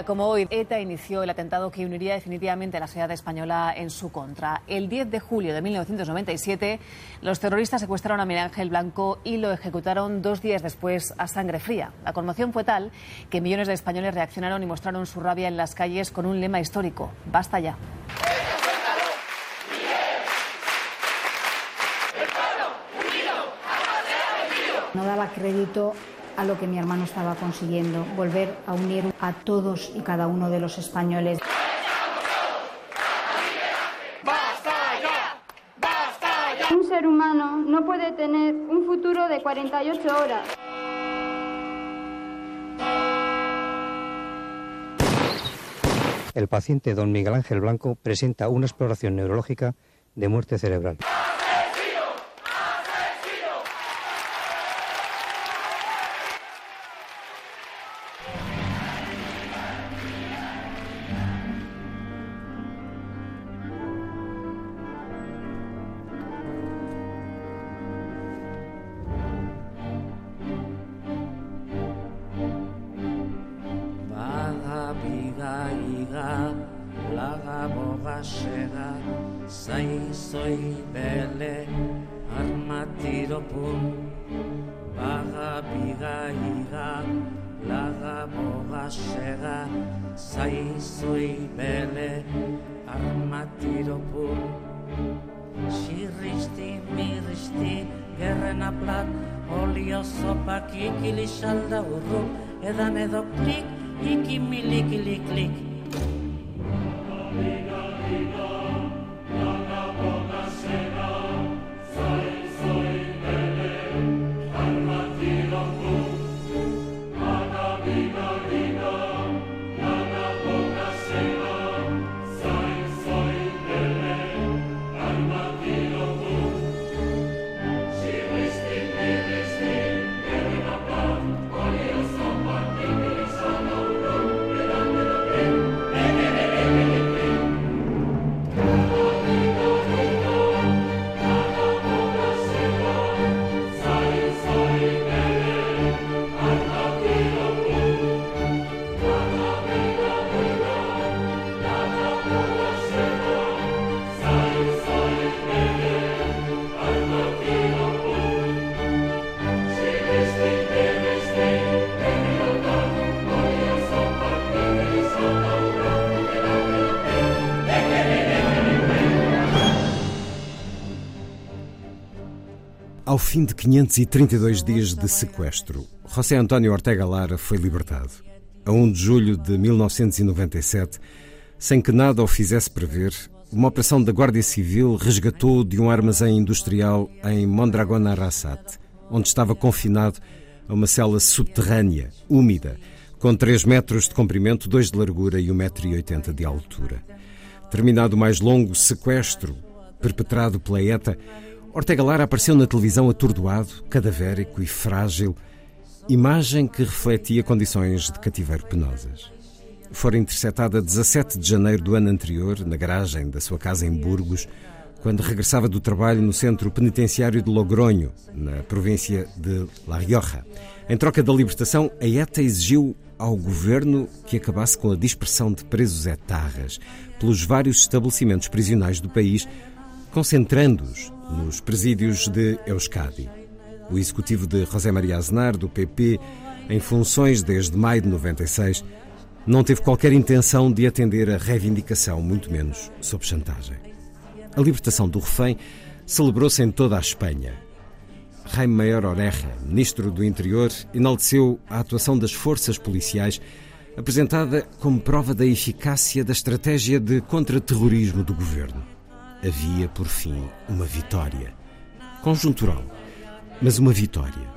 Como hoy, ETA inició el atentado que uniría definitivamente a la sociedad española en su contra. El 10 de julio de 1997, los terroristas secuestraron a Miguel Ángel Blanco y lo ejecutaron dos días después a sangre fría. La conmoción fue tal que millones de españoles reaccionaron y mostraron su rabia en las calles con un lema histórico: Basta ya. No daba crédito a lo que mi hermano estaba consiguiendo, volver a unir a todos y cada uno de los españoles. Un ser humano no puede tener un futuro de 48 horas. El paciente don Miguel Ángel Blanco presenta una exploración neurológica de muerte cerebral. kili salda edan edo klik, ikimilik ilik klik. Amiga. Ao fim de 532 dias de sequestro, José António Ortega Lara foi libertado. A 1 de julho de 1997, sem que nada o fizesse prever, uma operação da Guardia Civil resgatou de um armazém industrial em Mondragona Arrasate, onde estava confinado a uma cela subterrânea, úmida, com 3 metros de comprimento, 2 de largura e 1,80m de altura. Terminado o mais longo sequestro perpetrado pela ETA, Ortega Lara apareceu na televisão atordoado, cadavérico e frágil, imagem que refletia condições de cativeiro penosas. Fora interceptada 17 de janeiro do ano anterior, na garagem da sua casa em Burgos, quando regressava do trabalho no centro penitenciário de Logronho, na província de La Rioja. Em troca da libertação, a ETA exigiu ao governo que acabasse com a dispersão de presos etarras pelos vários estabelecimentos prisionais do país, concentrando-os nos presídios de Euskadi. O executivo de José Maria Aznar, do PP, em funções desde maio de 96, não teve qualquer intenção de atender a reivindicação, muito menos sob chantagem. A libertação do refém celebrou-se em toda a Espanha. Jaime Maior Oreja, ministro do Interior, enalteceu a atuação das forças policiais, apresentada como prova da eficácia da estratégia de contra-terrorismo do governo havia, por fim, uma vitória. Conjuntural, mas uma vitória.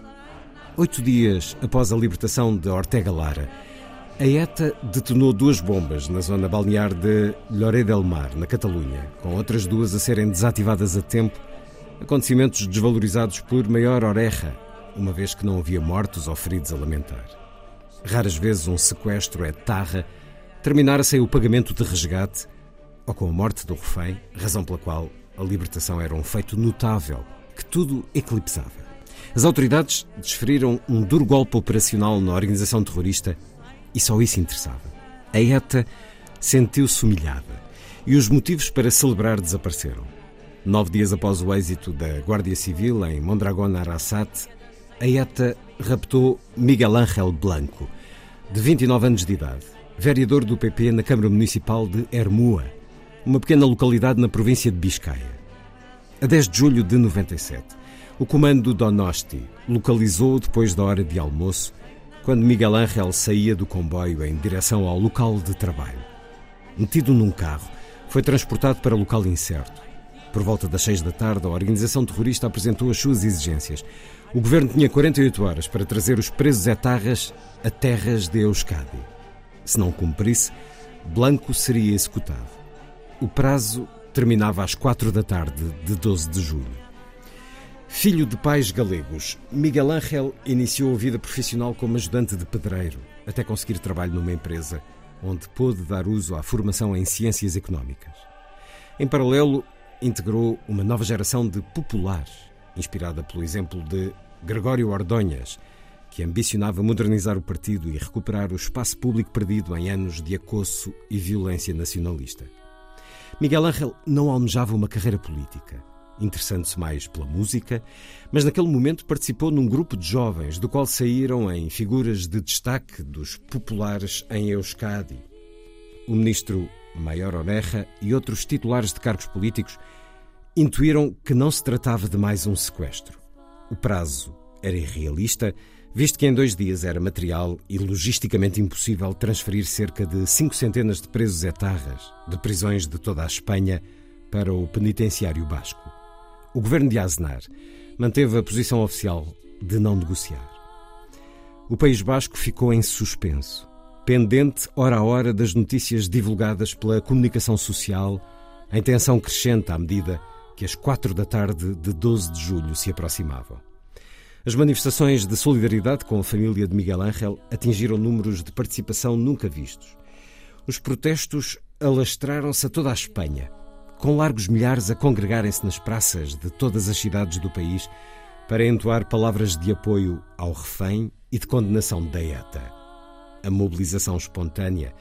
Oito dias após a libertação de Ortega Lara, A ETA detonou duas bombas na zona balnear de Lloret del Mar, na Catalunha, com outras duas a serem desativadas a tempo, acontecimentos desvalorizados por maior oreja, uma vez que não havia mortos ou feridos a lamentar. Raras vezes um sequestro é tarra, terminara sem o pagamento de resgate ou com a morte do refém, razão pela qual a libertação era um feito notável que tudo eclipsava. As autoridades desferiram um duro golpe operacional na organização terrorista e só isso interessava. A ETA sentiu-se humilhada e os motivos para celebrar desapareceram. Nove dias após o êxito da Guardia Civil em Mondragón Arasat, a ETA raptou Miguel Ángel Blanco, de 29 anos de idade, vereador do PP na Câmara Municipal de Hermua, uma pequena localidade na província de Biscaia. A 10 de julho de 97, o comando Donosti localizou depois da hora de almoço quando Miguel Ángel saía do comboio em direção ao local de trabalho. Metido num carro, foi transportado para local incerto. Por volta das seis da tarde, a organização terrorista apresentou as suas exigências. O governo tinha 48 horas para trazer os presos etarras a terras de Euskadi. Se não cumprisse, Blanco seria executado. O prazo terminava às quatro da tarde de 12 de julho. Filho de pais galegos, Miguel Ángel iniciou a vida profissional como ajudante de pedreiro, até conseguir trabalho numa empresa onde pôde dar uso à formação em ciências económicas. Em paralelo, integrou uma nova geração de populares, inspirada pelo exemplo de Gregório Ordonhas, que ambicionava modernizar o partido e recuperar o espaço público perdido em anos de acosso e violência nacionalista. Miguel Ángel não almejava uma carreira política interessando-se mais pela música, mas naquele momento participou num grupo de jovens, do qual saíram em figuras de destaque dos populares em Euskadi. O ministro Maior Oreja e outros titulares de cargos políticos intuíram que não se tratava de mais um sequestro. O prazo era irrealista, visto que em dois dias era material e logisticamente impossível transferir cerca de cinco centenas de presos etarras de prisões de toda a Espanha para o penitenciário basco. O governo de Aznar manteve a posição oficial de não negociar. O País Basco ficou em suspenso, pendente hora a hora das notícias divulgadas pela comunicação social, em tensão crescente à medida que as quatro da tarde de 12 de julho se aproximavam. As manifestações de solidariedade com a família de Miguel Ángel atingiram números de participação nunca vistos. Os protestos alastraram-se a toda a Espanha com largos milhares a congregarem-se nas praças de todas as cidades do país para entoar palavras de apoio ao refém e de condenação da ETA. A mobilização espontânea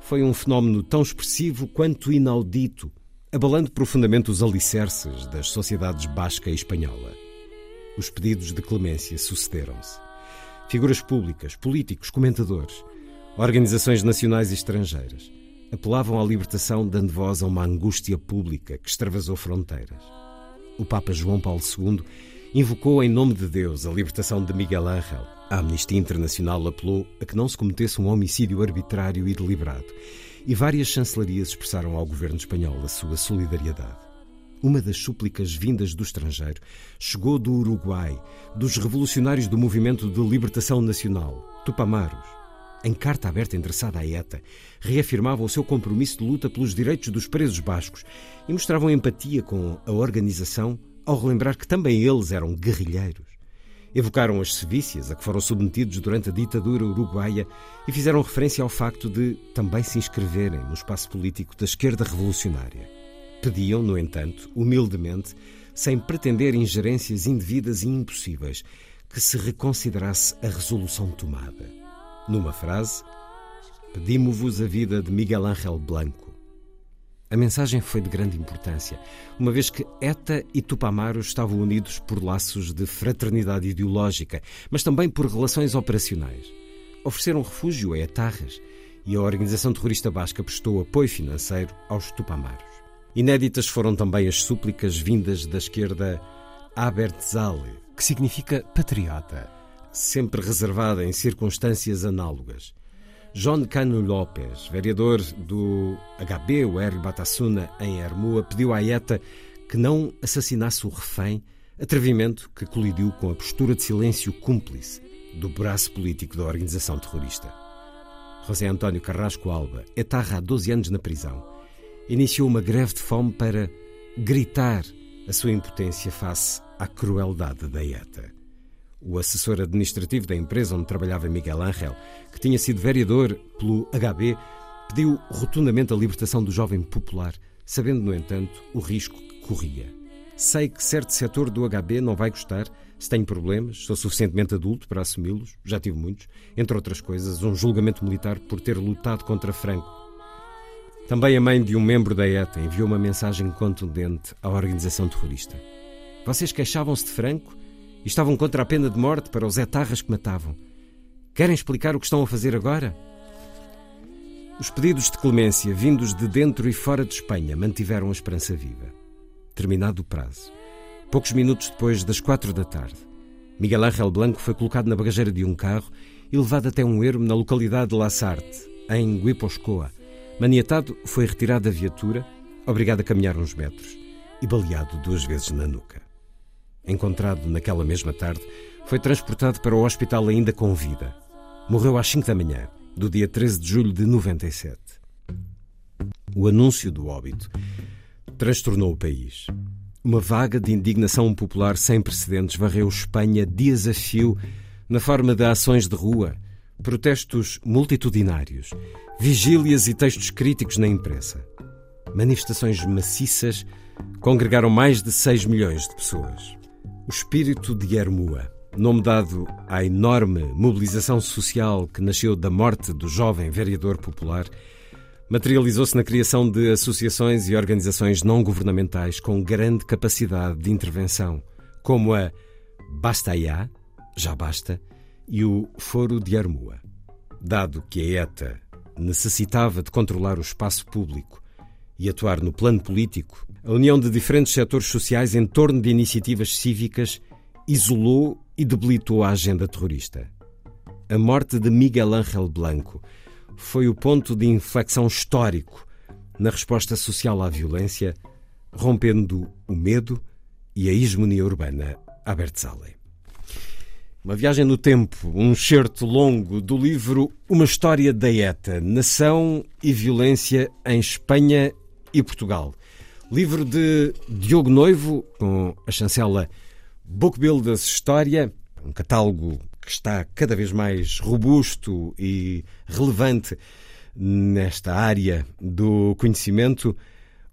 foi um fenómeno tão expressivo quanto inaudito, abalando profundamente os alicerces das sociedades basca e espanhola. Os pedidos de clemência sucederam-se. Figuras públicas, políticos, comentadores, organizações nacionais e estrangeiras apelavam à libertação dando voz a uma angústia pública que extravasou fronteiras. O Papa João Paulo II invocou em nome de Deus a libertação de Miguel Ángel. A Amnistia Internacional apelou a que não se cometesse um homicídio arbitrário e deliberado, e várias chancelarias expressaram ao governo espanhol a sua solidariedade. Uma das súplicas vindas do estrangeiro chegou do Uruguai, dos revolucionários do Movimento de Libertação Nacional, Tupamaros, em carta aberta endereçada à ETA, reafirmavam o seu compromisso de luta pelos direitos dos presos bascos e mostravam empatia com a organização ao relembrar que também eles eram guerrilheiros. Evocaram as sevícias a que foram submetidos durante a ditadura uruguaia e fizeram referência ao facto de também se inscreverem no espaço político da esquerda revolucionária. Pediam, no entanto, humildemente, sem pretender ingerências indevidas e impossíveis, que se reconsiderasse a resolução tomada. Numa frase, pedimos-vos a vida de Miguel Ángel Blanco. A mensagem foi de grande importância, uma vez que ETA e Tupamaro estavam unidos por laços de fraternidade ideológica, mas também por relações operacionais. Ofereceram refúgio a etarras e a organização terrorista basca prestou apoio financeiro aos Tupamaros. Inéditas foram também as súplicas vindas da esquerda Abertzale, que significa patriota sempre reservada em circunstâncias análogas. John Cano López, vereador do HB, o R. Batasuna, em Hermua, pediu à ETA que não assassinasse o refém, atrevimento que colidiu com a postura de silêncio cúmplice do braço político da organização terrorista. José António Carrasco Alba, etarra há 12 anos na prisão, iniciou uma greve de fome para gritar a sua impotência face à crueldade da ETA. O assessor administrativo da empresa onde trabalhava Miguel Ángel, que tinha sido vereador pelo HB, pediu rotundamente a libertação do jovem popular, sabendo, no entanto, o risco que corria. Sei que certo setor do HB não vai gostar, se tenho problemas, sou suficientemente adulto para assumi-los, já tive muitos, entre outras coisas, um julgamento militar por ter lutado contra Franco. Também a mãe de um membro da ETA enviou uma mensagem contundente à organização terrorista. Vocês queixavam-se de Franco e estavam contra a pena de morte para os etarras que matavam. Querem explicar o que estão a fazer agora? Os pedidos de clemência vindos de dentro e fora de Espanha mantiveram a esperança viva. Terminado o prazo, poucos minutos depois das quatro da tarde, Miguel Ángel Blanco foi colocado na bagageira de um carro e levado até um ermo na localidade de La Sarte, em Guiposcoa. Maniatado, foi retirado da viatura, obrigado a caminhar uns metros e baleado duas vezes na nuca. Encontrado naquela mesma tarde, foi transportado para o hospital ainda com vida. Morreu às 5 da manhã do dia 13 de julho de 97. O anúncio do óbito transtornou o país. Uma vaga de indignação popular sem precedentes varreu Espanha dias a fio na forma de ações de rua, protestos multitudinários, vigílias e textos críticos na imprensa. Manifestações maciças congregaram mais de 6 milhões de pessoas. O espírito de Hermua nome dado à enorme mobilização social que nasceu da morte do jovem vereador popular, materializou-se na criação de associações e organizações não governamentais com grande capacidade de intervenção, como a Basta Já Basta, e o Foro de Armua. Dado que a ETA necessitava de controlar o espaço público e atuar no plano político, a união de diferentes setores sociais em torno de iniciativas cívicas isolou e debilitou a agenda terrorista. A morte de Miguel Ángel Blanco foi o ponto de inflexão histórico na resposta social à violência, rompendo o medo e a hegemonia urbana a Bertzale. Uma viagem no tempo, um certo longo do livro Uma História da ETA, Nação e Violência em Espanha e Portugal. Livro de Diogo Noivo, com a chancela Bookbuilders História, um catálogo que está cada vez mais robusto e relevante nesta área do conhecimento,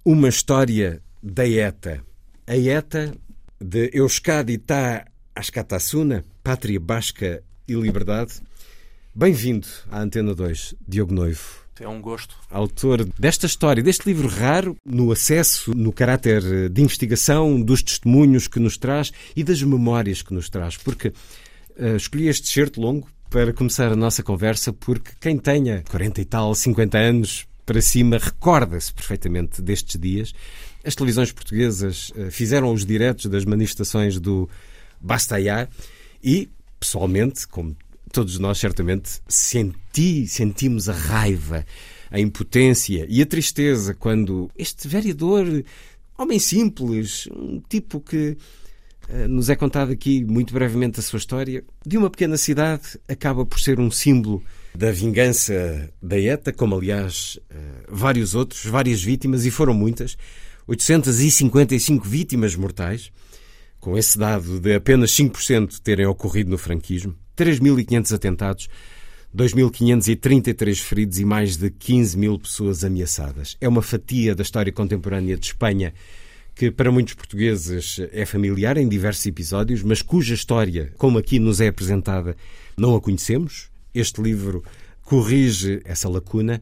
uma história da ETA. A ETA de Euskadi Tá Ascatasuna, Pátria Basca e Liberdade. Bem-vindo à Antena 2, Diogo Noivo. É um gosto. Autor desta história, deste livro raro, no acesso, no caráter de investigação, dos testemunhos que nos traz e das memórias que nos traz. Porque uh, escolhi este certo longo para começar a nossa conversa, porque quem tenha 40 e tal, 50 anos para cima, recorda-se perfeitamente destes dias. As televisões portuguesas uh, fizeram os diretos das manifestações do Bastaiá e, pessoalmente, como todos nós certamente senti, sentimos a raiva, a impotência e a tristeza quando este vereador, homem simples, um tipo que uh, nos é contado aqui muito brevemente a sua história, de uma pequena cidade, acaba por ser um símbolo da vingança da ETA, como aliás uh, vários outros, várias vítimas, e foram muitas, 855 vítimas mortais, com esse dado de apenas 5% terem ocorrido no franquismo. 3.500 atentados, 2.533 feridos e mais de 15 mil pessoas ameaçadas. É uma fatia da história contemporânea de Espanha que para muitos portugueses é familiar em diversos episódios, mas cuja história, como aqui nos é apresentada, não a conhecemos. Este livro corrige essa lacuna.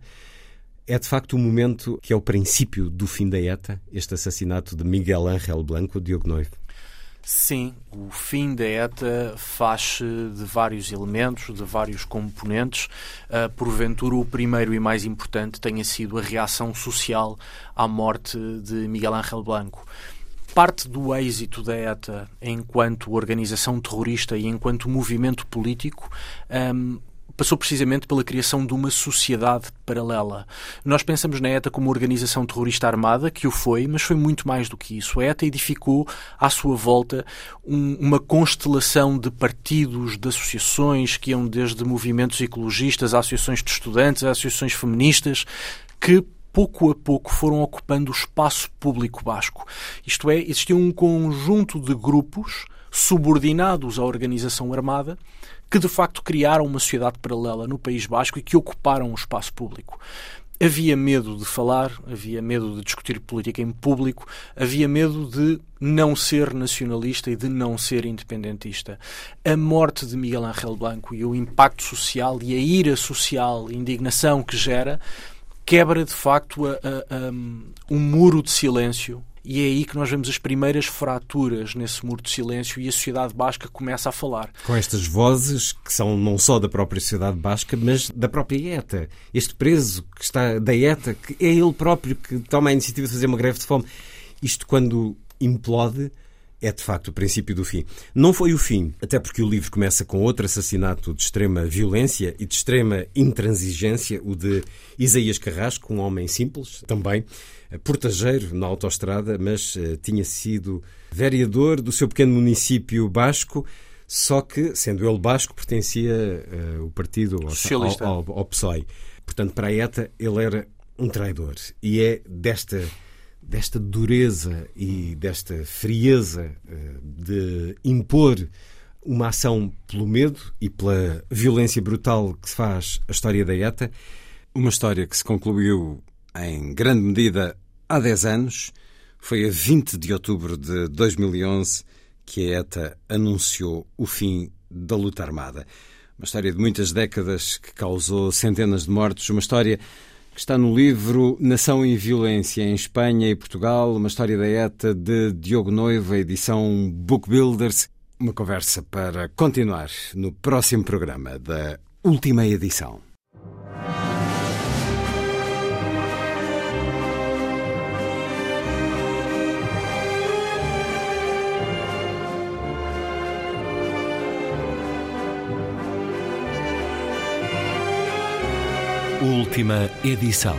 É de facto o um momento que é o princípio do fim da ETA, este assassinato de Miguel Ángel Blanco, Diogo Noivo. Sim, o fim da ETA faz-se de vários elementos, de vários componentes. Uh, porventura, o primeiro e mais importante tenha sido a reação social à morte de Miguel Ángel Blanco. Parte do êxito da ETA enquanto organização terrorista e enquanto movimento político um, passou precisamente pela criação de uma sociedade paralela. Nós pensamos na ETA como uma organização terrorista armada, que o foi, mas foi muito mais do que isso. A ETA edificou à sua volta um, uma constelação de partidos, de associações, que iam desde movimentos ecologistas, a associações de estudantes, a associações feministas, que pouco a pouco foram ocupando o espaço público basco. Isto é, existia um conjunto de grupos subordinados à organização armada que de facto criaram uma sociedade paralela no País Basco e que ocuparam o espaço público. Havia medo de falar, havia medo de discutir política em público, havia medo de não ser nacionalista e de não ser independentista. A morte de Miguel Ángel Blanco e o impacto social e a ira social, a indignação que gera, quebra de facto a, a, a, um muro de silêncio e é aí que nós vemos as primeiras fraturas nesse muro de silêncio e a sociedade basca começa a falar. Com estas vozes, que são não só da própria sociedade basca, mas da própria ETA. Este preso que está da ETA, que é ele próprio que toma a iniciativa de fazer uma greve de fome. Isto quando implode, é de facto o princípio do fim. Não foi o fim, até porque o livro começa com outro assassinato de extrema violência e de extrema intransigência, o de Isaías Carrasco, um homem simples, também eh, portageiro na autoestrada, mas uh, tinha sido vereador do seu pequeno município basco, só que, sendo ele basco, pertencia uh, o partido Socialista. Ao, ao, ao PSOE. Portanto, para a ETA, ele era um traidor. E é desta desta dureza e desta frieza eh, de impor uma ação pelo medo e pela violência brutal que se faz a história da ETA, uma história que se concluiu em grande medida há 10 anos. Foi a 20 de outubro de 2011 que a ETA anunciou o fim da luta armada. Uma história de muitas décadas que causou centenas de mortos, uma história está no livro Nação e Violência em Espanha e Portugal, uma história da ETA de Diogo Noiva, edição Book Builders. Uma conversa para continuar no próximo programa da última edição. Última edição.